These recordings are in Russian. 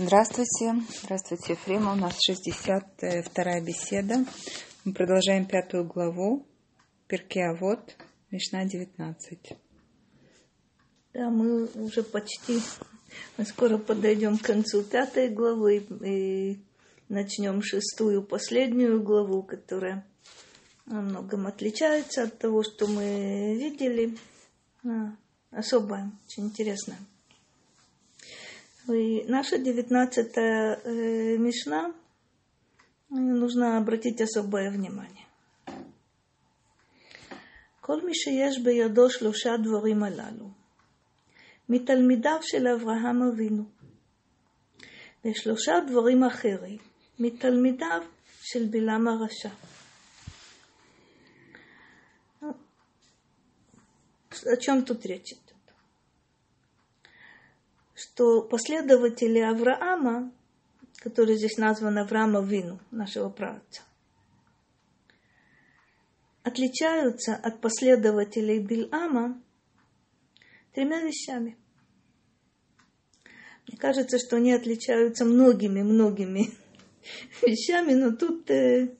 Здравствуйте, здравствуйте, Ефрема. У нас 62-я беседа. Мы продолжаем пятую главу, Перке вот, Мишна 19. Да, мы уже почти, мы скоро подойдем к концу пятой главы и начнем шестую, последнюю главу, которая во многом отличается от того, что мы видели. Особая, очень интересная. И наша девятнадцатая э, Мишна, нужно обратить особое внимание. כל מי שיש בידו שלושה דברים הללו, מתלמידיו של אברהם אבינו, ושלושה דברים אחרים, מתלמידיו של בלעם הרשע. О чем тут речь? Что последователи Авраама, который здесь назван Авраама Вину, нашего праотца, отличаются от последователей Бильама тремя вещами. Мне кажется, что они отличаются многими-многими вещами, но тут э,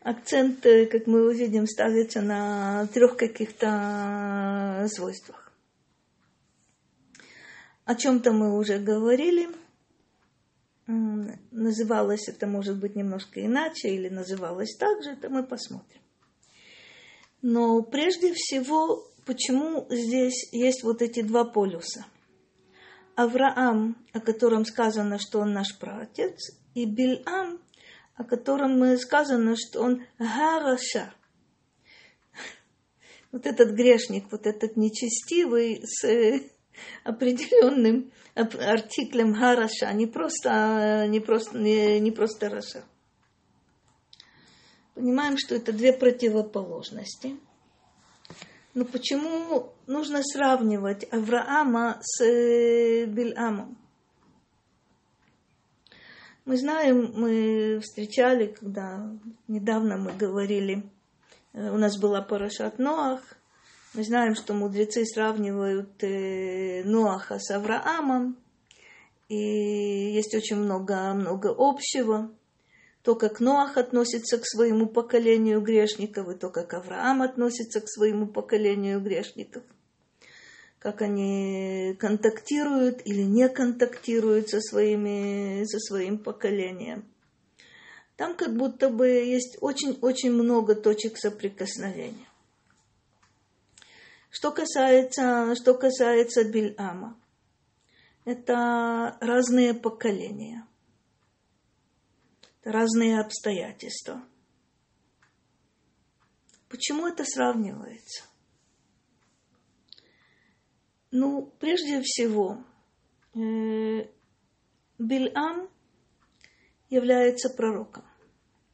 акцент, э, как мы увидим, ставится на трех каких-то свойствах. О чем-то мы уже говорили. Называлось это, может быть, немножко иначе, или называлось так же, это мы посмотрим. Но прежде всего, почему здесь есть вот эти два полюса? Авраам, о котором сказано, что он наш праотец, и Бильам, о котором сказано, что он Гараша. Вот этот грешник, вот этот нечестивый с определенным артиклем хараша, не просто, не просто, не, не просто раша. Понимаем, что это две противоположности. Но почему нужно сравнивать Авраама с э, Бильамом? Мы знаем, мы встречали, когда недавно мы говорили, э, у нас была Парашат Ноах – мы знаем, что мудрецы сравнивают э, Ноаха с Авраамом, и есть очень много, много общего. То, как Ноах относится к своему поколению грешников, и то, как Авраам относится к своему поколению грешников. Как они контактируют или не контактируют со, своими, со своим поколением. Там как будто бы есть очень-очень много точек соприкосновения. Что касается, что касается Бильама, это разные поколения, разные обстоятельства. Почему это сравнивается? Ну, прежде всего, э, Бильам является пророком,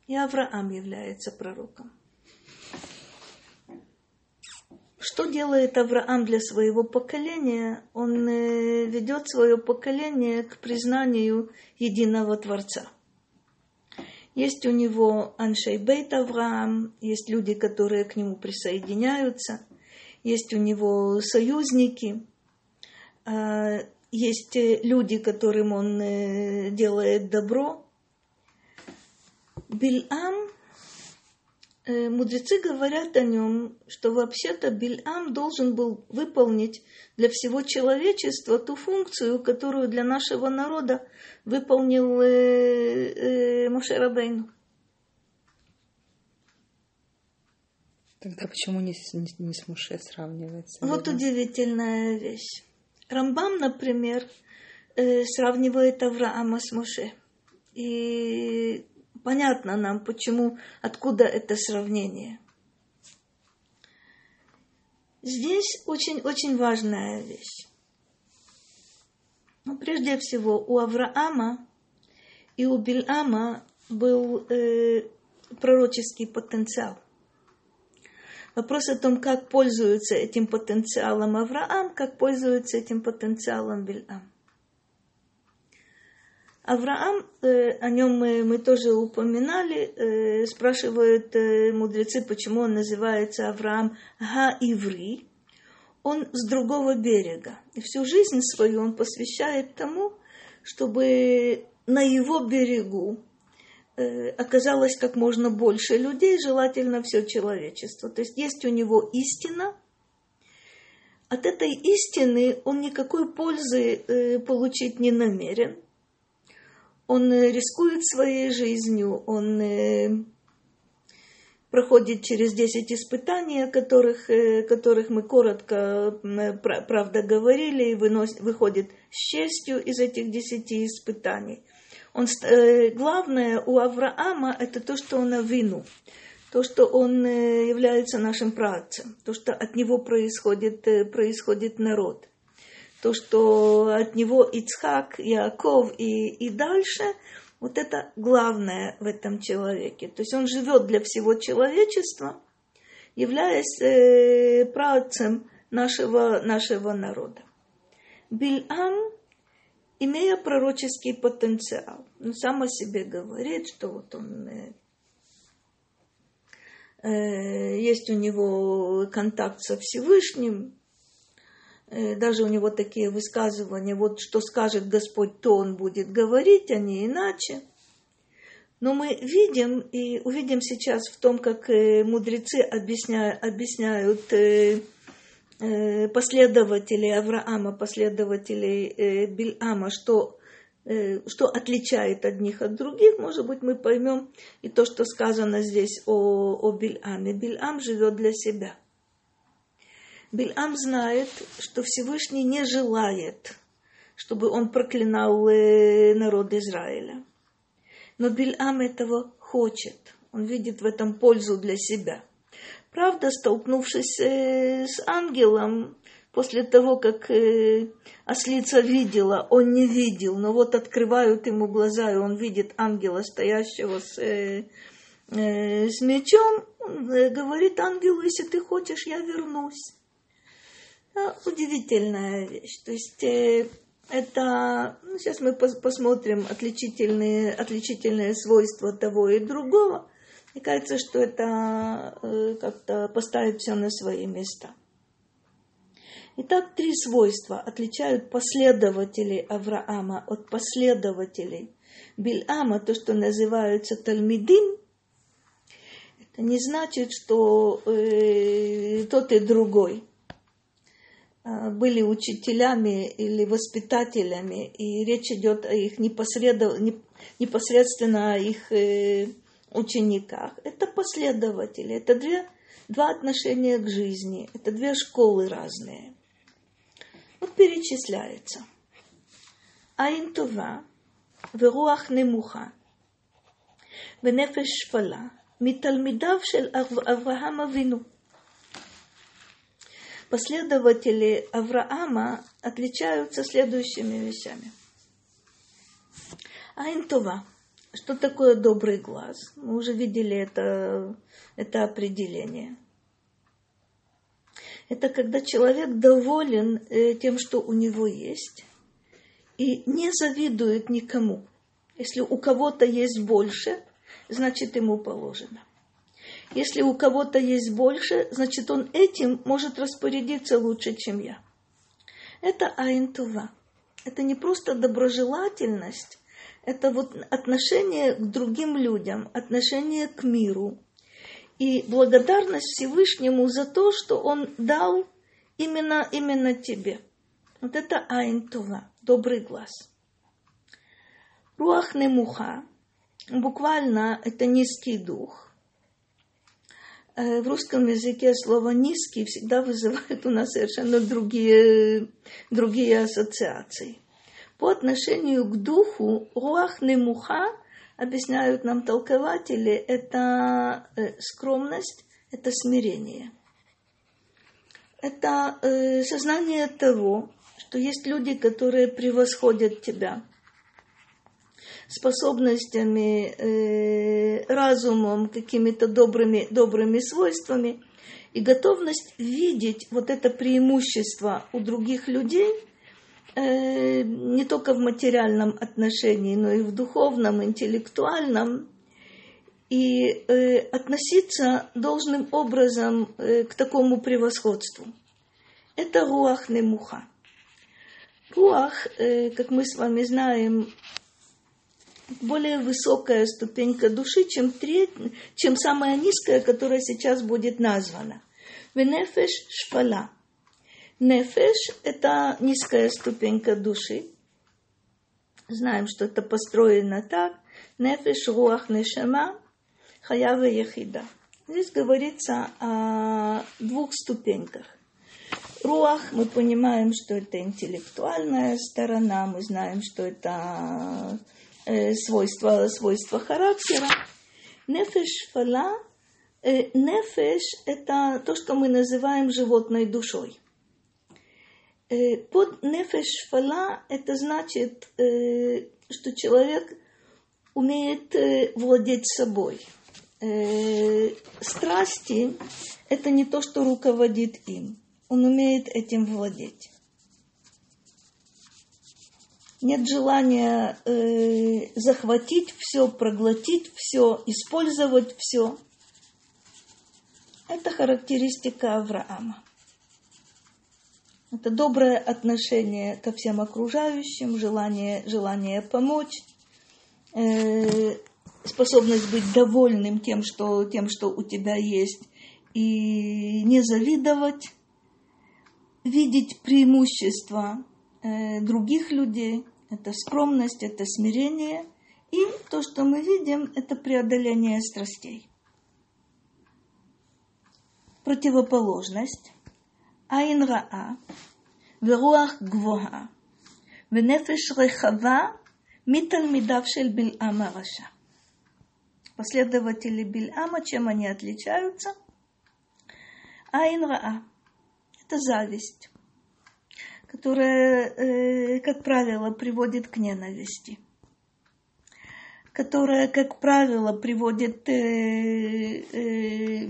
и Авраам является пророком. Что делает Авраам для своего поколения? Он э, ведет свое поколение к признанию единого Творца. Есть у него Аншейбейт Авраам, есть люди, которые к нему присоединяются, есть у него союзники, а, есть э, люди, которым он э, делает добро. Бильам Э, мудрецы говорят о нем, что вообще-то Бильам должен был выполнить для всего человечества ту функцию, которую для нашего народа выполнил э, э, Моше Рабейну. Тогда почему не не, не с Моше сравнивается? Вот да? удивительная вещь. Рамбам, например, э, сравнивает Авраама с Моше. И понятно нам, почему, откуда это сравнение. Здесь очень-очень важная вещь. Ну, прежде всего, у Авраама и у Бильама был э, пророческий потенциал. Вопрос о том, как пользуется этим потенциалом Авраам, как пользуется этим потенциалом Бильам. Авраам, э, о нем мы, мы тоже упоминали, э, спрашивают э, мудрецы, почему он называется Авраам Га-Иври. Он с другого берега. И всю жизнь свою он посвящает тому, чтобы на его берегу оказалось как можно больше людей, желательно все человечество. То есть есть у него истина, от этой истины он никакой пользы получить не намерен. Он э, рискует своей жизнью, он э, проходит через 10 испытаний, о которых, э, которых мы коротко, правда, говорили, и выносит, выходит с честью из этих 10 испытаний. Он, главное у Авраама это то, что он вину, то, что он является нашим працем, то, что от него происходит, происходит народ, то, что от него Ицхак, Яков и, и дальше – вот это главное в этом человеке. То есть он живет для всего человечества, являясь э, правцем нашего, нашего народа. Бильам, имея пророческий потенциал, он сам о себе говорит, что вот он э, э, есть у него контакт со Всевышним, даже у него такие высказывания, вот что скажет Господь, то он будет говорить, а не иначе. Но мы видим и увидим сейчас в том, как э, мудрецы объясняют, объясняют э, последователей Авраама, последователей Бильама, что, что отличает одних от других, может быть, мы поймем и то, что сказано здесь о, о Бильаме. Бильам живет для себя – Бильам знает, что Всевышний не желает, чтобы он проклинал э, народ Израиля. Но Бильам этого хочет. Он видит в этом пользу для себя. Правда, столкнувшись э, с ангелом, после того, как э, ослица видела, он не видел, но вот открывают ему глаза, и он видит ангела, стоящего с, с мечом, он говорит ангелу, если ты хочешь, я вернусь удивительная вещь. То есть э, это, ну, сейчас мы посмотрим отличительные, отличительные свойства того и другого. Мне кажется, что это э, как-то поставит все на свои места. Итак, три свойства отличают последователей Авраама от последователей Бильама, то, что называется Талмидим, это не значит, что э, тот и другой Э, были учителями или воспитателями, и речь идет о их непосредственно о их э, учениках. Это последователи, это две, два отношения к жизни, это две школы разные. Вот перечисляется. Айн Това, ורוח נמוכה, ונפש שפלה, מתלמידיו של אברהם אבינו последователи Авраама отличаются следующими вещами. Айнтова. Что такое добрый глаз? Мы уже видели это, это определение. Это когда человек доволен э, тем, что у него есть, и не завидует никому. Если у кого-то есть больше, значит ему положено. Если у кого-то есть больше, значит он этим может распорядиться лучше, чем я. Это айнтува. Это не просто доброжелательность, это вот отношение к другим людям, отношение к миру. И благодарность Всевышнему за то, что Он дал именно, именно тебе. Вот это айнтува, добрый глаз. Руах немуха, буквально это низкий дух. Э, в русском языке слово низкий всегда вызывает у нас совершенно другие, другие ассоциации. По отношению к духу, руах немуха, объясняют нам толкователи, это э, скромность, это смирение. Это э, сознание того, что есть люди, которые превосходят тебя – способностями, э, разумом, какими-то добрыми, добрыми свойствами и готовность видеть вот это преимущество у других людей э, не только в материальном отношении, но и в духовном, интеллектуальном, и э, относиться должным образом э, к такому превосходству. Это руах немуха. Руах, э, как мы с вами знаем, более высокая ступенька души, чем, треть, чем самая низкая, которая сейчас будет названа. Венефеш шпала. Нефеш – это низкая ступенька души. Знаем, что это построено так. Нефеш, руах, нешама, хаява яхида. Здесь говорится о двух ступеньках. Руах, мы понимаем, что это интеллектуальная сторона, мы знаем, что это свойство, свойство характера. Нефеш фала, нефеш – это то, что мы называем животной душой. Под нефеш фала – это значит, э, что человек умеет э, владеть собой. Э, страсти – это не то, что руководит им – он умеет этим владеть. Нет желания э, захватить все, проглотить все, использовать все. Это характеристика Авраама. Это доброе отношение ко всем окружающим, желание, желание помочь, э, способность быть довольным тем что, тем, что у тебя есть, и не завидовать видеть преимущества Э, других людей, это скромность, это смирение. И то, что мы видим, это преодоление страстей. Противоположность. Айнраа, веруах гвоа, венефеш рехава, митальмидавшель бильама раша. Последователи Бильама, чем они отличаются? Айнраа – это зависть которая, э, как правило, приводит к ненависти, которая, как правило, приводит э, э,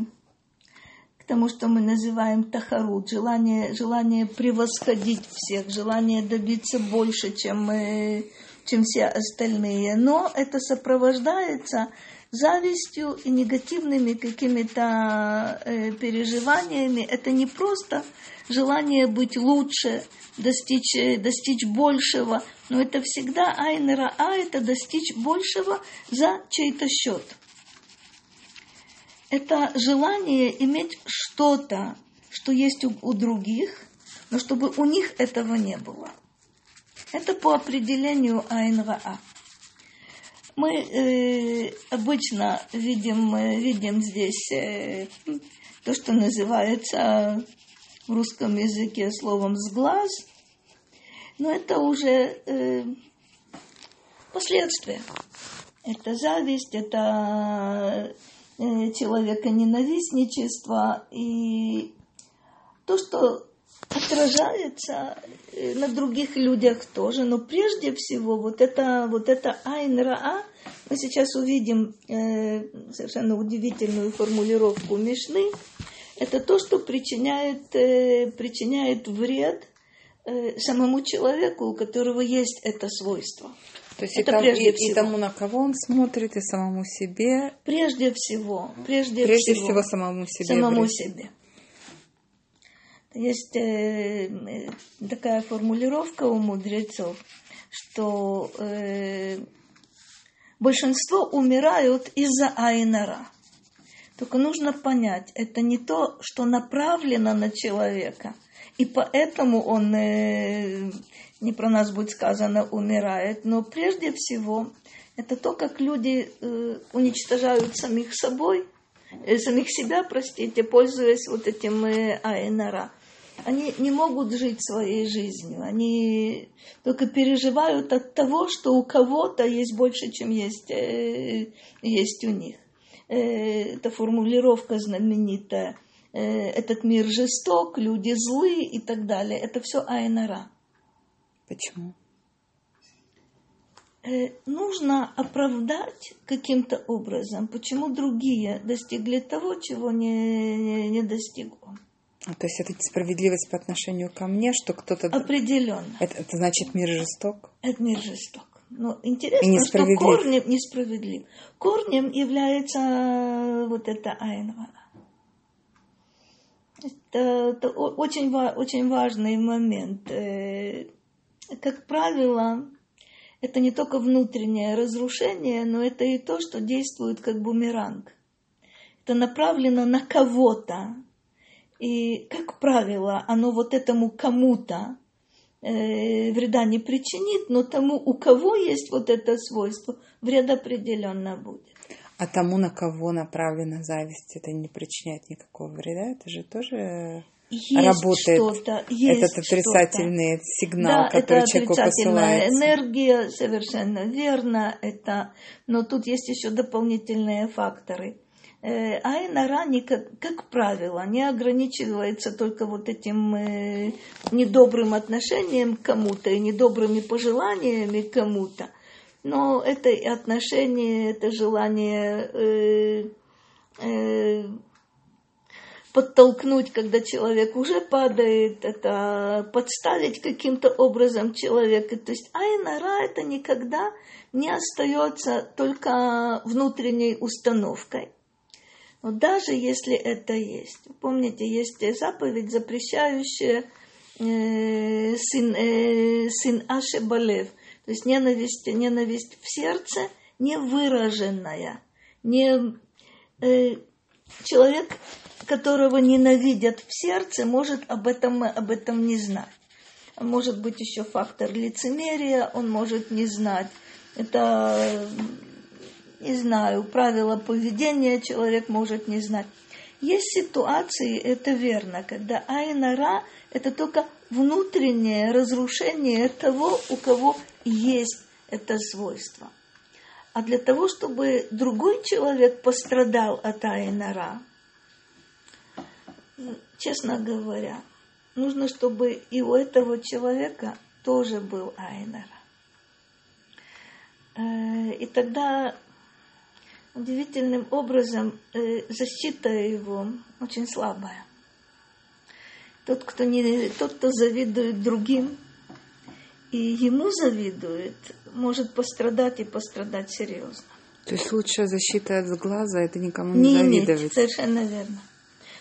к тому, что мы называем тахарут, желание, желание превосходить всех, желание добиться больше, чем, чем все остальные. Но это сопровождается завистью и негативными какими-то э, переживаниями. Это не просто желание быть лучше, достичь, э, достичь большего, но это всегда айнера а, это достичь большего за чей-то счет. Это желание иметь что-то, что есть у, у других, но чтобы у них этого не было. Это по определению айнра а. Мы э, обычно видим, э, видим здесь э, то, что называется в русском языке словом «сглаз», но это уже э, последствия. Это зависть, это э, человека ненавистничество и то, что отражается э, на других людях тоже, но прежде всего вот это, вот это айн раа, мы сейчас увидим э, совершенно удивительную формулировку Мишны, это то, что причиняет, э, причиняет вред э, самому человеку, у которого есть это свойство. То есть это и, прежде и, всего. и тому, на кого он смотрит, и самому себе. Прежде всего. Прежде, прежде всего, всего самому себе. Самому вред. себе. Есть э, такая формулировка у мудрецов, что э, большинство умирают из-за айнара. Только нужно понять, это не то, что направлено на человека, и поэтому он, э, не про нас будет сказано, умирает, но прежде всего это то, как люди э, уничтожают самих собой, э, самих себя, простите, пользуясь вот этим айнара они не могут жить своей жизнью. Они только переживают от того, что у кого-то есть больше, чем есть, э, есть у них. Э, это формулировка знаменитая. Э, этот мир жесток, люди злые и так далее. Это все айнара. Почему? Нужно оправдать каким-то образом, почему другие достигли того, чего не, не, не достиг он. То есть это несправедливость по отношению ко мне, что кто-то... Определенно. Это, это значит мир жесток? Это мир жесток. Но интересно, что корнем несправедлив. Корнем является вот это айнва. Это, это очень, очень важный момент. Э, как правило, это не только внутреннее разрушение, но это и то, что действует как бумеранг. Это направлено на кого-то. И, как правило, оно вот этому кому-то э, вреда не причинит, но тому, у кого есть вот это свойство, вред определенно будет. А тому, на кого направлена зависть, это не причиняет никакого вреда? Это же тоже есть работает что-то, есть этот отрицательный что-то. сигнал, да, который это человеку посылается. энергия, совершенно верно. Это, но тут есть еще дополнительные факторы. Э, Айнара, как, как правило, не ограничивается только вот этим э, недобрым отношением к кому-то и недобрыми пожеланиями к кому-то. Но это отношение, это желание э, э, подтолкнуть, когда человек уже падает, это подставить каким-то образом человека. То есть айнара это никогда не остается только внутренней установкой. Но даже если это есть, помните, есть заповедь, запрещающая э, сын, э, сын Ашебалев, то есть ненависть, ненависть в сердце не выраженная, не э, человек которого ненавидят в сердце, может об этом, об этом не знать. Может быть еще фактор лицемерия, он может не знать. Это, не знаю, правила поведения человек может не знать. Есть ситуации, это верно, когда айнара – это только внутреннее разрушение того, у кого есть это свойство. А для того, чтобы другой человек пострадал от айнара, честно говоря, нужно, чтобы и у этого человека тоже был Айнера. Э, и тогда удивительным образом э, защита его очень слабая. Тот, кто, не, тот, кто завидует другим, и ему завидует, может пострадать и пострадать серьезно. То есть лучшая защита от глаза это никому не, не завидовать. Иметь, совершенно верно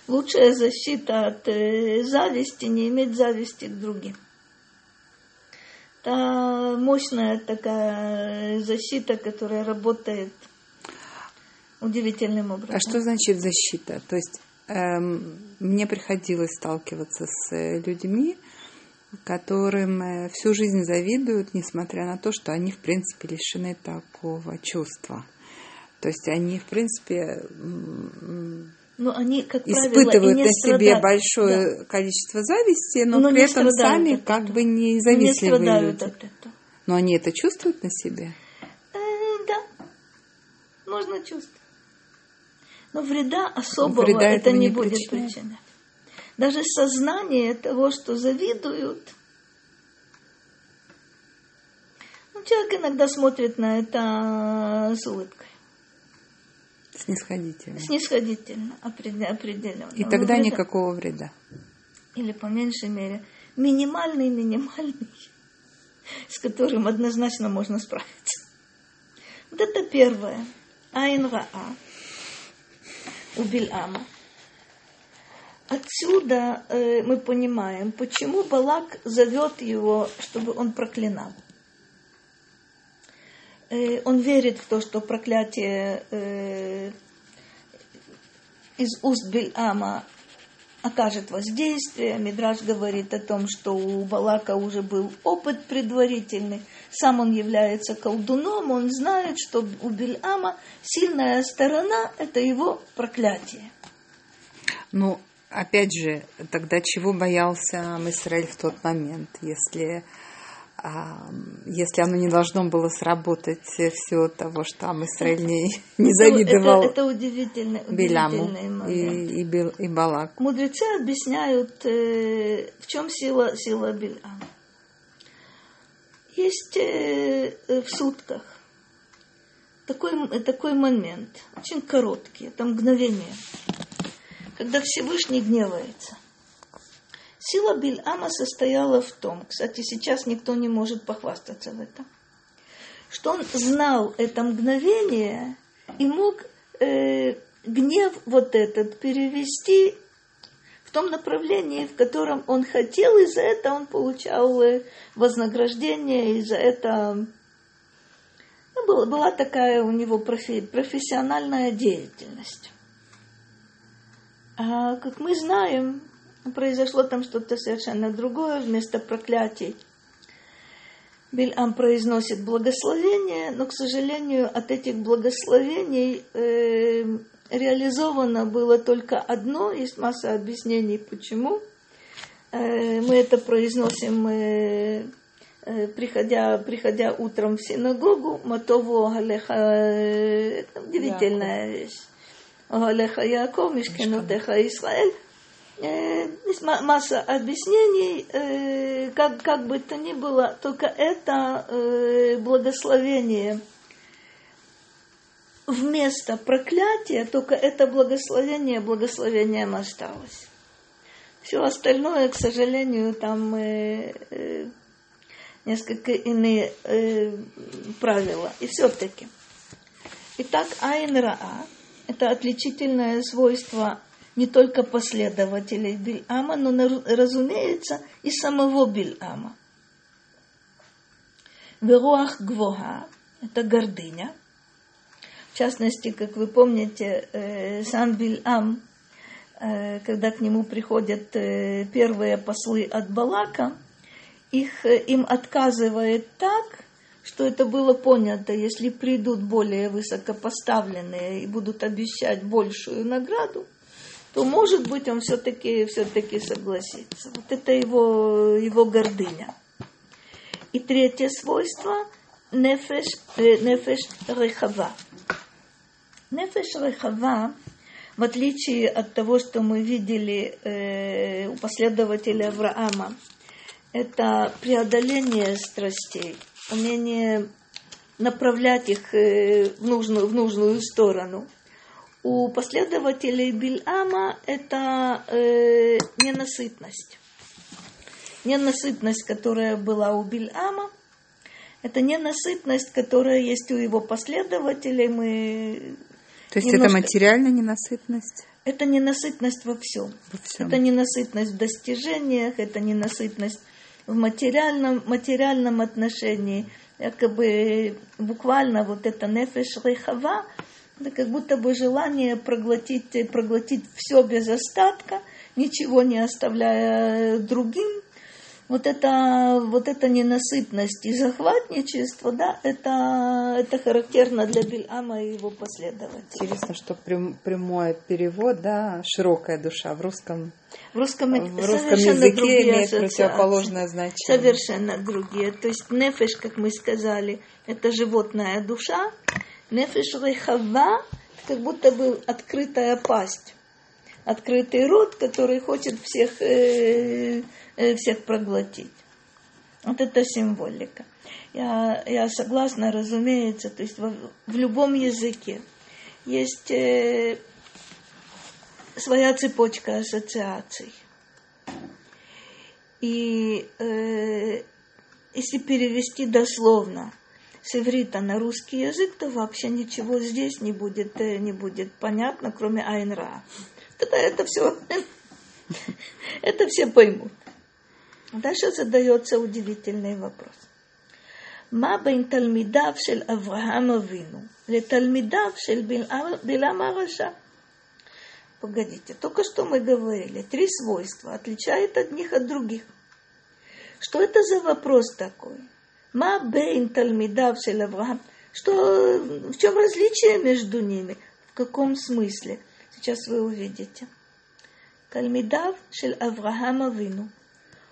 лучшая защита от э, зависти, не иметь зависти к другим. Это мощная такая защита, которая работает удивительным образом. А что значит защита? То есть эм, мне приходилось сталкиваться с э, людьми, которым э, всю жизнь завидуют, несмотря на то, что они, в принципе, лишены такого чувства. То есть они, в принципе, но они, как испытывают правило, на себе большое да. количество зависти, но, но при этом сами как этого. бы не завистливые не люди. От этого. Но они это чувствуют на себе? Э, да, можно чувствовать. Но вреда особого вреда это не, не будет причинять. Даже сознание того, что завидуют, ну, человек иногда смотрит на это с улыбкой. Снисходительно. Снисходительно, определенно. И тогда вреда. никакого вреда. Или по меньшей мере минимальный, минимальный, с которым однозначно можно справиться. Вот это первое. Айн Раа у Бильама. Отсюда э, мы понимаем, почему Балак зовет его, чтобы он проклинал. Э, он верит в то, что проклятие э, из уст Бельама окажет воздействие. Мидраж говорит о том, что у Балака уже был опыт предварительный. Сам он является колдуном, он знает, что у Бельама сильная сторона – это его проклятие. Ну, опять же, тогда чего боялся Израиль в тот момент, если если оно не должно было сработать все того, что там Израиль не, не завидовал это, это удивительный, удивительный момент. И, и, и Балак. Мудрецы объясняют, э, в чем сила, сила Биляма. Есть э, в сутках такой, такой момент, очень короткий, это мгновение, когда Всевышний гневается – Сила Бильама состояла в том, кстати, сейчас никто не может похвастаться в этом, что он знал это мгновение и мог э, гнев вот этот перевести в том направлении, в котором он хотел, и за это он получал э, вознаграждение, и за это ну, была, была такая у него профи, профессиональная деятельность. А как мы знаем, произошло там что-то совершенно другое, вместо проклятий. Бильам произносит благословение, но, к сожалению, от этих благословений э, реализовано было только одно, есть масса объяснений, почему. Э, мы это произносим, э, э, приходя, приходя утром в синагогу, Матову Галеха, это удивительная вещь. Галеха Яков, Мишкенотеха Израиль. Есть масса объяснений, как, как бы то ни было, только это благословение – вместо проклятия только это благословение благословением осталось. Все остальное, к сожалению, там э, э, несколько иные э, правила. И все-таки. Итак, Айн Раа – это отличительное свойство не только последователей Бильама, но, разумеется, и самого Бильама. Веруах Гвоха – это гордыня – в частности, как вы помните, э, сам Бильам, э, когда к нему приходят э, первые послы от Балака, их, им отказывает так, что это было понято, если придут более высокопоставленные и будут обещать большую награду, то, может быть, он все-таки все согласится. Вот это его, его гордыня. И третье свойство – нефеш, нефеш рехава – Нефеш Рехава, в отличие от того, что мы видели э, у последователя Авраама, это преодоление страстей, умение направлять их э, в, нужную, в нужную сторону. У последователей Бильама это э, ненасытность. Ненасытность, которая была у Бильама, это ненасытность, которая есть у его последователей. Мы то есть немножко... это материальная ненасытность? Это ненасытность во всем. во всем. Это ненасытность в достижениях, это ненасытность в материальном, материальном отношении. Якобы буквально вот это нефеш рейхава, это как будто бы желание проглотить, проглотить все без остатка, ничего не оставляя другим, вот это, вот эта ненасытность и захватничество, да, это, это характерно для Бельама и его последователей. Интересно, что прям, прямой перевод, да, широкая душа в русском, в русском, в русском языке имеет противоположное значение. Совершенно другие. То есть нефеш, как мы сказали, это животная душа. Нефеш рехава, как будто бы открытая пасть открытый рот, который хочет всех э, Э, всех проглотить. Вот это символика. Я, я согласна, разумеется, то есть в, в любом языке есть э, своя цепочка ассоциаций. И э, если перевести дословно с иврита на русский язык, то вообще ничего здесь не будет, э, не будет понятно, кроме Айнра. Тогда это все, это все поймут. Дальше задается удивительный вопрос. מה בין תלמידיו של אברהם אבינו לתלמידיו של בלעם הרשע? Погодите, только что мы говорили, три свойства отличают одних от других. Что это за вопрос такой? Ма бейн талмидав шель Авраам. Что, в чем различие между ними? В каком смысле? Сейчас вы увидите. Тальмидав шель Авраама вину.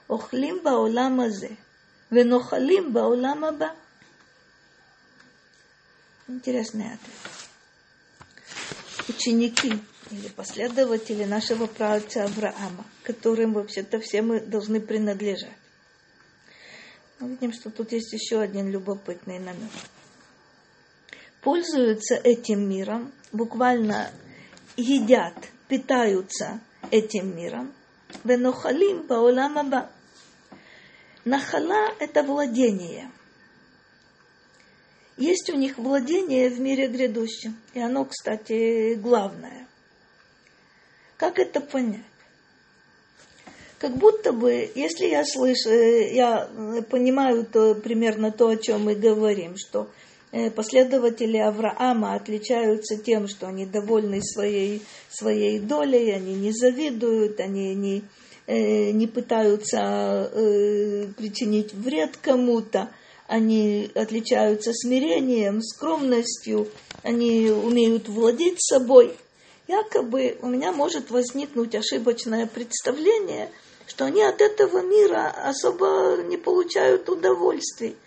Охлим баолам азе. Венохалим баолам аба. Интересный ответ. Ученики или последователи нашего праотца Авраама, которым вообще-то все мы должны принадлежать мы видим, что тут есть еще один любопытный намек. Пользуются этим миром, буквально едят, питаются этим миром, венохалим баолам аба. Нахала – это владение. Есть у них владение в мире грядущем. И оно, кстати, главное. Как это понять? Как будто бы, если я слышу, э, я понимаю то, примерно то, о чем мы говорим, что э, последователи Авраама отличаются тем, что они довольны своей, своей долей, они не завидуют, они не, э, не пытаются причинить вред кому-то, они отличаются смирением, скромностью, они умеют владеть собой. Якобы у меня может возникнуть ошибочное представление, что они от этого мира особо не получают удовольствий.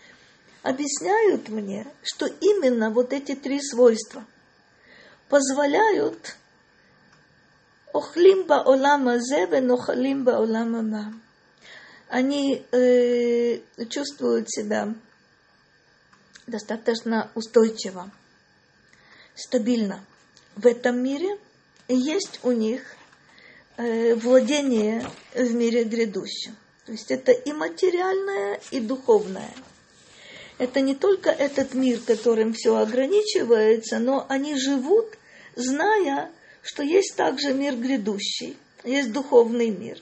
Объясняют мне, что именно вот эти три свойства позволяют охлимба олама зеве, нохалимба олама Они э, чувствуют себя достаточно устойчиво, стабильно в этом мире. Есть у них э, владение в мире грядущем. То есть это и материальное, и духовное. Это не только этот мир, которым все ограничивается, но они живут, зная, что есть также мир грядущий, есть духовный мир.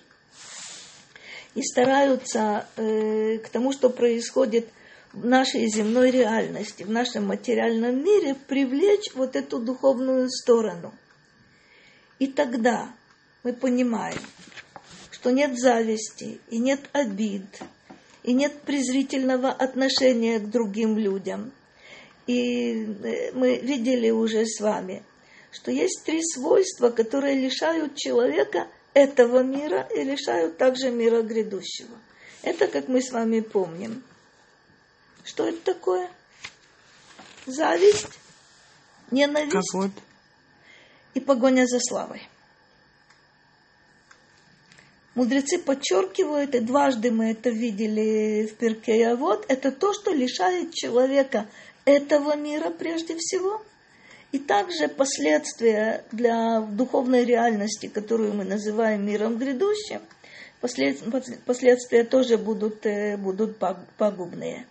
И стараются э, к тому, что происходит в нашей земной реальности, в нашем материальном мире, привлечь вот эту духовную сторону. И тогда мы понимаем, что нет зависти, и нет обид, и нет презрительного отношения к другим людям. И э, мы видели уже с вами, что есть три свойства, которые лишают человека этого мира и лишают также мира грядущего. Это, как мы с вами помним, что это такое? Зависть, ненависть Кого? И погоня за славой. Мудрецы подчеркивают, и дважды мы это видели в Перке, а вот это то, что лишает человека этого мира прежде всего, и также последствия для духовной реальности, которую мы называем миром грядущим, последствия тоже будут, э, будут пагубные.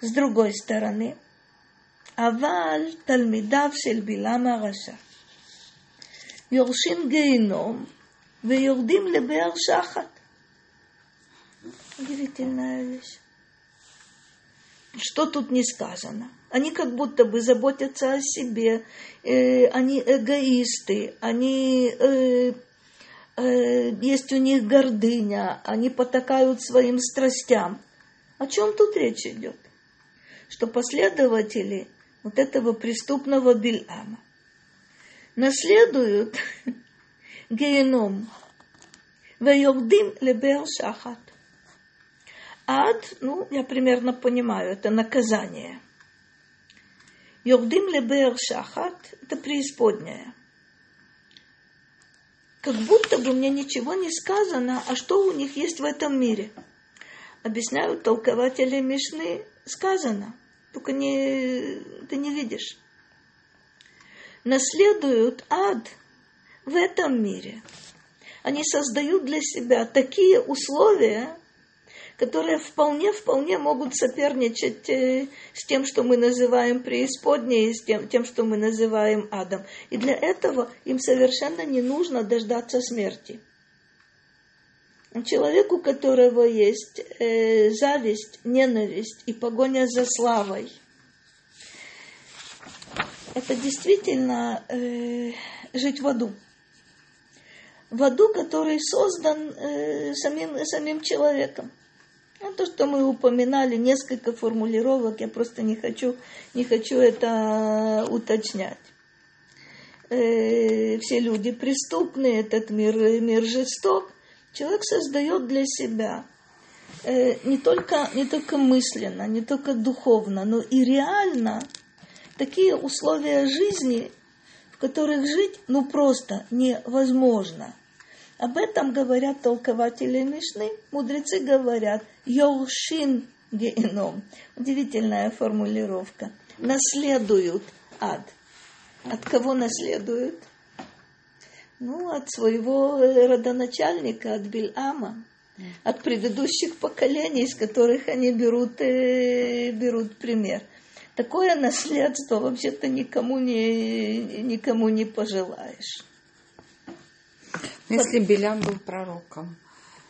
С другой стороны, אבל תלמידיו של בלעם הרשע יורשים גיהינום ויורדים לבאר שחת. Удивительная вещь. Что тут не сказано? Они как будто бы заботятся о себе, э, они эгоисты, они э, э, есть у них гордыня, они потакают своим страстям. О чем тут речь идет? что последователи вот этого преступного Бильама наследуют геном Вайордим лебер шахат. Ад, ну, я примерно понимаю, это наказание. Йордим лебер шахат – это преисподняя. Как будто бы мне ничего не сказано, а что у них есть в этом мире. Объясняют толкователи Мишны, сказано, только не, ты не видишь. Наследуют ад в этом мире. Они создают для себя такие условия, которые вполне-вполне могут соперничать э, с тем, что мы называем преисподней, с тем, тем, что мы называем адом. И для этого им совершенно не нужно дождаться смерти человек, у которого есть э, зависть, ненависть и погоня за славой, это действительно э, жить в аду. В аду, который создан э, самим, самим человеком. Ну, то, что мы упоминали, несколько формулировок, я просто не хочу, не хочу это уточнять. Э, все люди преступны, этот мир, мир жесток человек создает для себя э, не, только, не только мысленно, не только духовно, но и реально такие условия жизни, в которых жить ну просто невозможно. Об этом говорят толкователи Мишны. Мудрецы говорят «Йоршин геном». Удивительная формулировка. Наследуют ад. От кого наследуют? Ну, от своего родоначальника, от Бильама, от предыдущих поколений, из которых они берут, э, берут пример. Такое наследство вообще-то никому не, никому не пожелаешь. Если Белян был пророком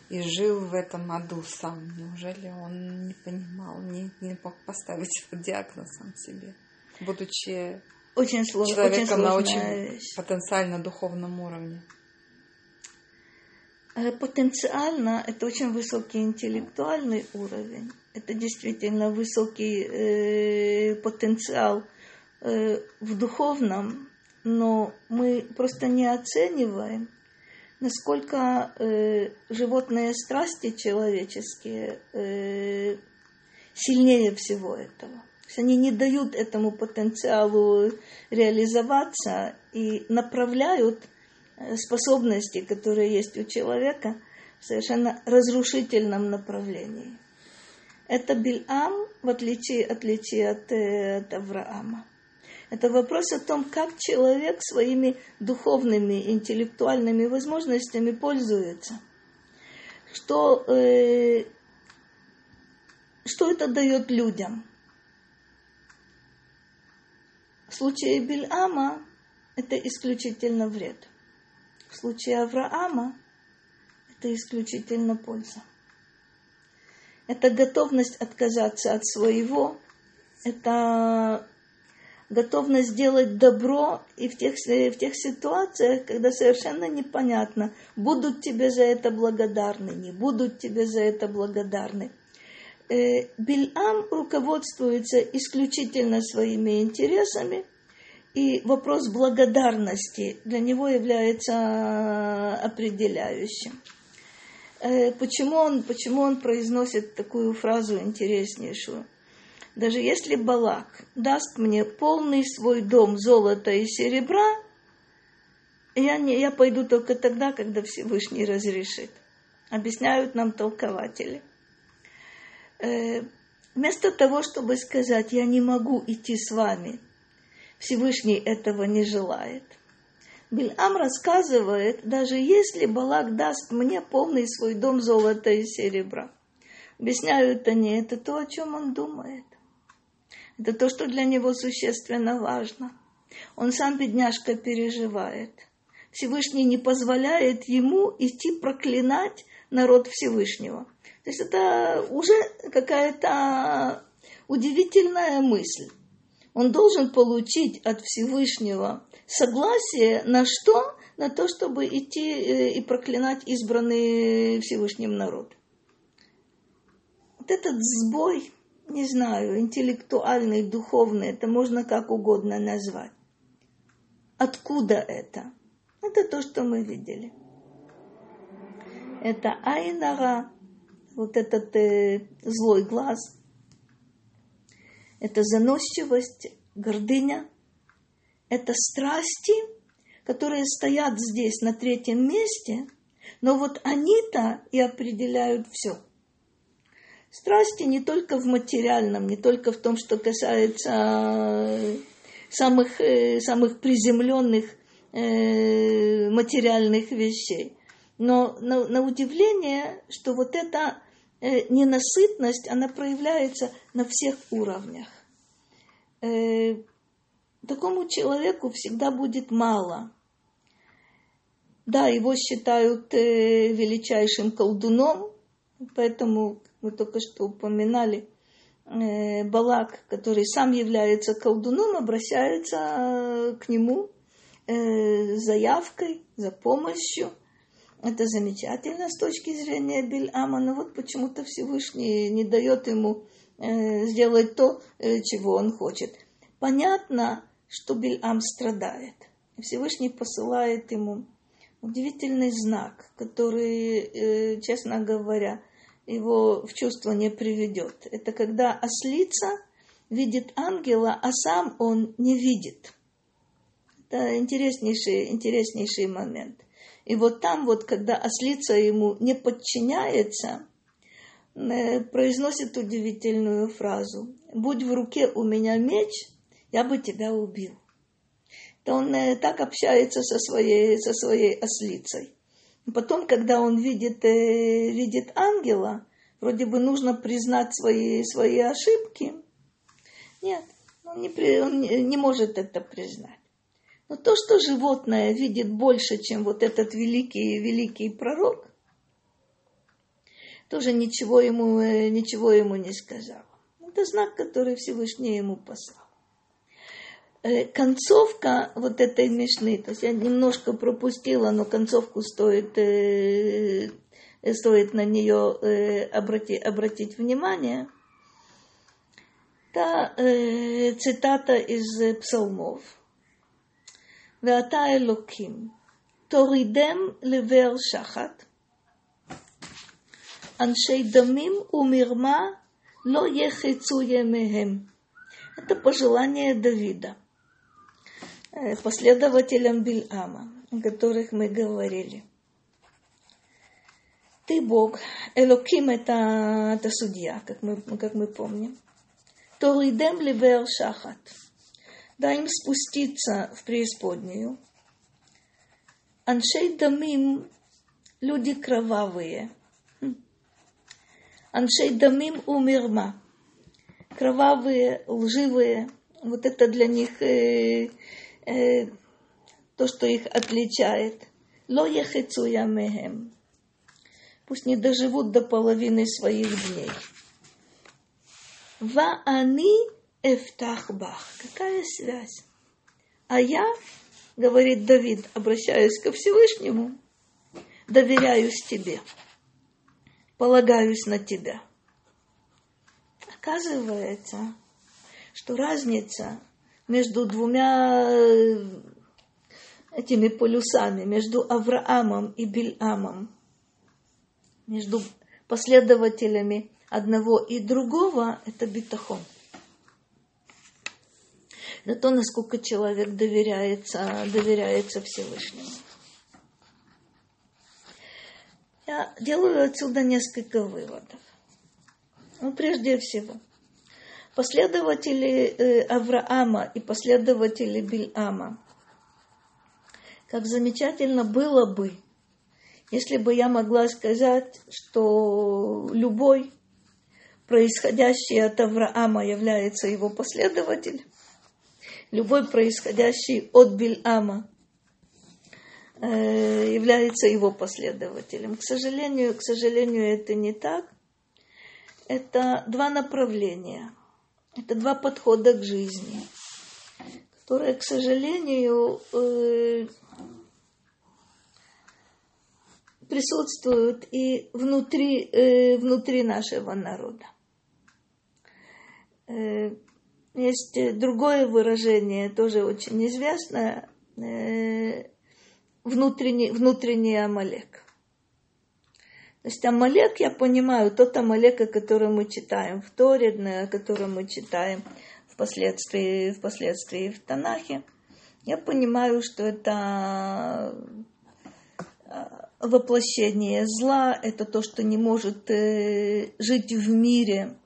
и жил в этом аду сам, неужели он не понимал, не, не мог поставить диагноз сам себе, будучи очень слож, человеком очень на очень вещь. потенциально духовном уровне? Э, Потенциально это очень высокий интеллектуальный уровень. Это действительно высокий э, потенциал э, в духовном, но мы просто не оцениваем, насколько э, животные страсти человеческие э, сильнее всего этого. Они не дают этому потенциалу реализоваться и направляют э, способности, которые есть у человека, в совершенно разрушительном направлении. Это Бильам, в отличие, отличие от, э, от Авраама. Это вопрос о том, как человек своими духовными, интеллектуальными возможностями пользуется. Что, э, что это дает людям. В случае Бильама это исключительно вред. В случае Авраама это исключительно польза. Это готовность отказаться от своего, это готовность сделать добро и в тех, в тех ситуациях, когда совершенно непонятно, будут тебе за это благодарны, не будут тебе за это благодарны. Э, Бильам руководствуется исключительно своими интересами, и вопрос благодарности для него является определяющим. Э, почему он, почему он произносит такую фразу интереснейшую? Даже если Балак даст мне полный свой дом золота и серебра, я, не, я пойду только тогда, когда Всевышний разрешит. Объясняют нам толкователи. Э, вместо того, чтобы сказать, я не могу идти с вами, Всевышний этого не желает. Бильам рассказывает, даже если Балак даст мне полный свой дом золота и серебра. Объясняют они, это то, о чем он думает. Это то, что для него существенно важно. Он сам, бедняжка, переживает. Всевышний не позволяет ему идти проклинать народ Всевышнего. То есть это уже какая-то удивительная мысль. Он должен получить от Всевышнего согласие на что? На то, чтобы идти э, и проклинать избранный Всевышним народ. Вот этот сбой, не знаю, интеллектуальный, духовный, это можно как угодно назвать. Откуда это? Это то, что мы видели. Это айнара, вот этот э, злой глаз, это заносчивость, гордыня, это страсти, которые стоят здесь на третьем месте, но вот они-то и определяют все. Страсти не только в материальном, не только в том, что касается э, самых, э, самых приземленных э, материальных вещей. Но на, на удивление, что вот эта ненасытность, она проявляется на всех уровнях. Такому человеку всегда будет мало. Да, его считают величайшим колдуном, поэтому мы только что упоминали, э, Балак, который сам является колдуном, обращается э, к нему э, заявкой, за помощью. Это замечательно с точки зрения Бильама, но вот почему-то Всевышний не дает ему сделать то, чего он хочет. Понятно, что Бильам страдает. Всевышний посылает ему удивительный знак, который, честно говоря, его в чувство не приведет. Это когда ослица видит ангела, а сам он не видит. Это интереснейший, интереснейший момент. И вот там вот, когда ослица ему не подчиняется, э, произносит удивительную фразу. «Будь в руке у меня меч, я бы тебя убил». То он э, так общается со своей, со своей ослицей. Потом, когда он видит, э, видит ангела, вроде бы нужно признать свои, свои ошибки. Нет, он, не, он не, не может это признать. Но то, что животное видит больше, чем вот этот великий великий пророк, тоже ничего ему, э, ничего ему не сказал. Это знак, который Всевышний ему послал. Э, концовка вот этой мешны, то есть я немножко пропустила, но концовку стоит, э, стоит на нее обрати, обратить внимание. Это цитата из псалмов. ואתה אלוקים, תורידם לבאר שחת, אנשי דמים ומרמה לא יחצו ימיהם. Это пожелание Давида, последователям Бильама, о которых мы говорили. Ты Бог, Элоким это, это судья, как мы, как мы помним. Торидем ливер шахат. Дай им спуститься в преисподнюю. Аншей дамим, люди кровавые. Аншей дамим умирма. Кровавые, лживые. Вот это для них э, э, то, что их отличает. Ло яхецуя мехем. Пусть не доживут до половины своих дней. Ва они эфтахбах. Какая связь? А я, говорит Давид, обращаюсь ко Всевышнему, доверяюсь тебе полагаюсь на тебя. Оказывается, что разница между двумя э, этими полюсами, между Авраамом и Бильамом, между последователями одного и другого, это битахон. Это то, насколько человек доверяется, доверяется Всевышнему. Я делаю отсюда несколько выводов. Ну, прежде всего, последователи э, Авраама и последователи Бильама, как замечательно было бы, если бы я могла сказать, что любой происходящий от Авраама является его последователь, любой происходящий от Бильама Э, является его последователем. К сожалению, к сожалению, это не так. Это два направления, это два подхода к жизни, которые, к сожалению, э, присутствуют и внутри, э, внутри нашего народа. Есть другое выражение, тоже очень известное, внутренний, внутренний Амалек. То есть Амалек, я понимаю, тот Амалек, о котором мы читаем в Торе, о котором мы читаем впоследствии, впоследствии в Танахе. Я понимаю, что это а, воплощение зла, это то, что не может э, жить в мире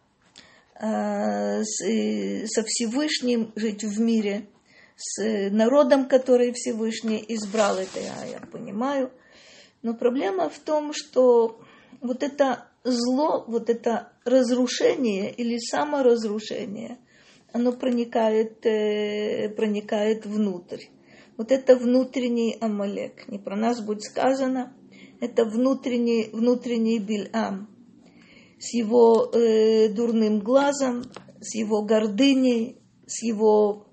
со Всевышним, жить в мире – с народом, который Всевышний избрал, это я, я понимаю. Но проблема в том, что вот это зло, вот это разрушение или саморазрушение, оно проникает, э, проникает внутрь. Вот это внутренний Амалек. Не про нас будет сказано, это внутренний, внутренний Бильам. С его э, дурным глазом, с его гордыней, с его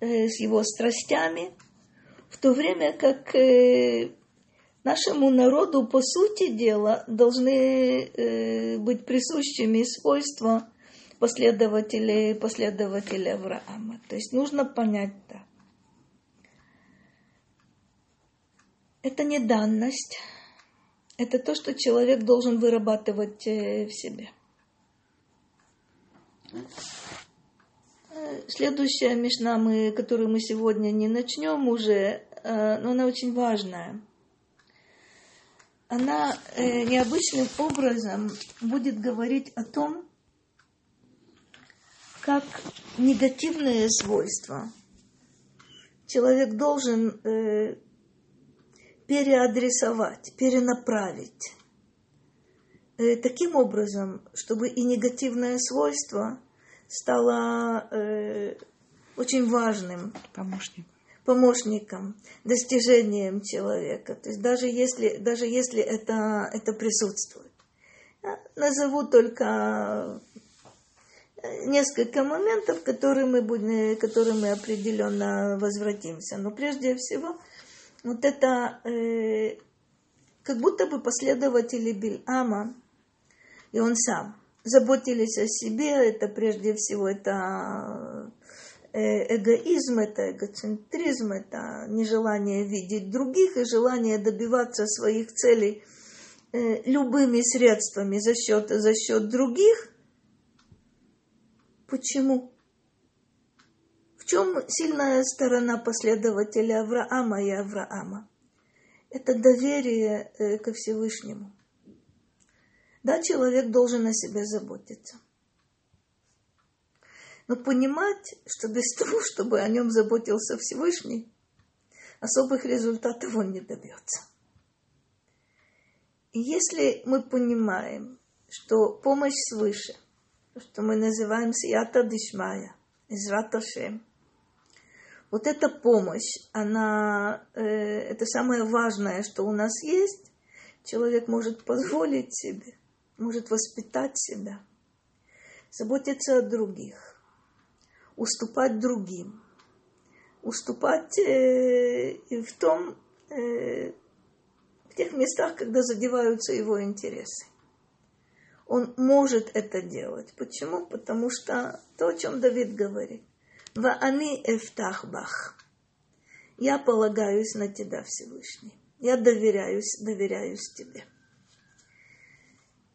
Э, с его страстями, в то время как э, нашему народу, по сути дела, должны э, быть присущими свойства последователей, последователей Авраама. То есть нужно понять так. Это не данность, это то, что человек должен вырабатывать в себе. Следующая мешна, мы, которую мы сегодня не начнем уже, э, но она очень важная. Она э, необычным образом будет говорить о том, как негативные свойства человек должен э, переадресовать, перенаправить таким образом, чтобы и негативное свойство – стало э, очень важным помощником. помощником, достижением человека. То есть даже если, даже если это, это присутствует. Я назову только несколько моментов, которые мы, будем, которые мы определенно возвратимся. Но прежде всего, вот это э, как будто бы последователи Бильама, и он сам, заботились о себе, это прежде всего это Э, эгоизм, это эгоцентризм, это нежелание видеть других и желание добиваться своих целей э, любыми средствами за счет, за счет других. Почему? Чем сильная сторона последователя Авраама и Авраама? Это доверие э, ко Всевышнему. Да, человек должен о себе заботиться но понимать, что без того, чтобы о нем заботился Всевышний, особых результатов он не добьется. И если мы понимаем, что помощь свыше, что мы называем Сията Дишмая, Израташем, вот эта помощь, она, э, это самое важное, что у нас есть, человек может позволить себе, может воспитать себя, заботиться о других, уступать другим, уступать э, в том, э, в тех местах, когда задеваются его интересы. Он может это делать. Почему? Потому что то, о чем Давид говорит. Ваани эфтахбах. Я полагаюсь на тебя, Всевышний. Я доверяюсь, доверяюсь тебе.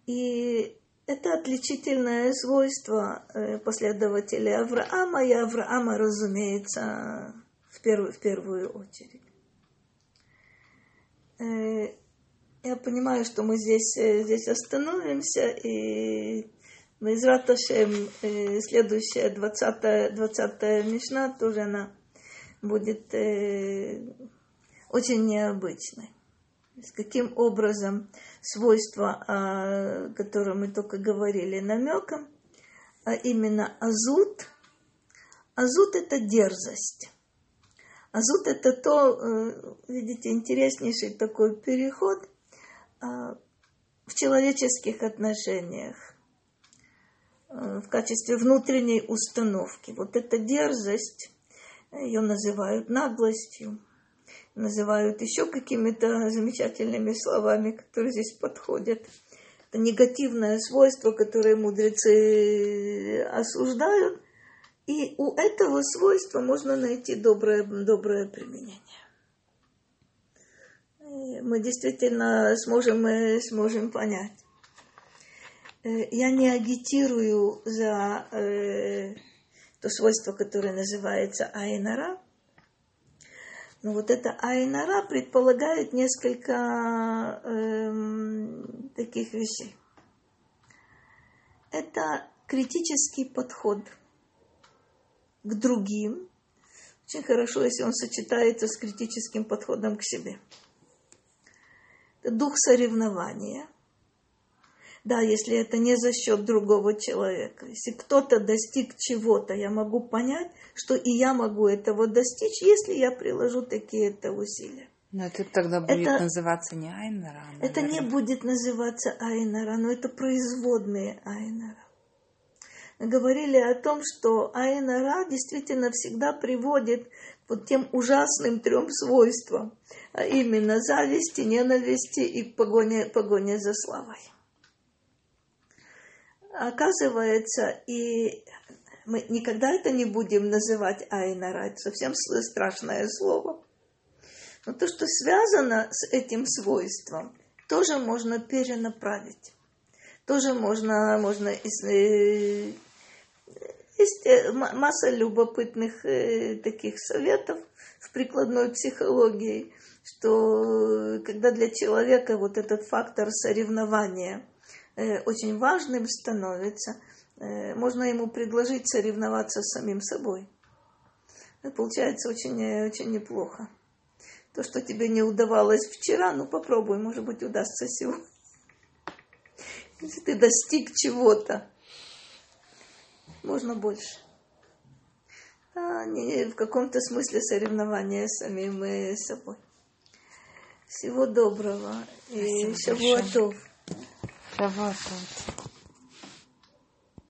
И это отличительное свойство э, последователей Авраама, и Авраама, разумеется, в первую, в первую очередь. Э, я понимаю, что мы здесь, э, здесь остановимся, и мы из Раташем следующая, 20 20 Мишна, тоже она будет очень необычной. С каким образом свойства, о котором мы только говорили намеком, а именно азут. Азут – это дерзость. Азут – это то, э, видите, интереснейший такой переход а, в человеческих отношениях э, в качестве внутренней установки. Вот эта дерзость, ее называют наглостью – называют еще какими-то замечательными словами, которые здесь подходят. Это негативное свойство, которое мудрецы осуждают. И у этого свойства можно найти доброе, доброе применение. И мы действительно сможем, сможем понять. Э, я не агитирую за э, то свойство, которое называется айнара – но вот это айнара предполагает несколько эм, таких вещей. Это критический подход к другим. Очень хорошо, если он сочетается с критическим подходом к себе. Это дух соревнования. Да, если это не за счет другого человека. Если кто-то достиг чего-то, я могу понять, что и я могу этого достичь, если я приложу такие-то усилия. Но это тогда будет это, называться не Айнара. А, это не будет называться Айнара, но это производные Айнара. Говорили о том, что Айнара действительно всегда приводит вот тем ужасным трем свойствам, а именно зависти, ненависти и погоня, погоня за славой оказывается, и мы никогда это не будем называть айнара, это совсем страшное слово. Но то, что связано с этим свойством, тоже можно перенаправить. Тоже можно, можно э, есть э, масса любопытных э, таких советов в прикладной психологии, что когда для человека вот этот фактор соревнования – Э, очень важным становится, э, можно ему предложить соревноваться с самим собой. Это получается очень, э, очень неплохо. То, что тебе не удавалось вчера, ну попробуй, может быть, удастся сегодня. Если ты достиг чего-то, можно больше. а не в каком-то смысле соревнования с самим э, собой. Всего доброго и Спасибо шавуатов. Шавуатов.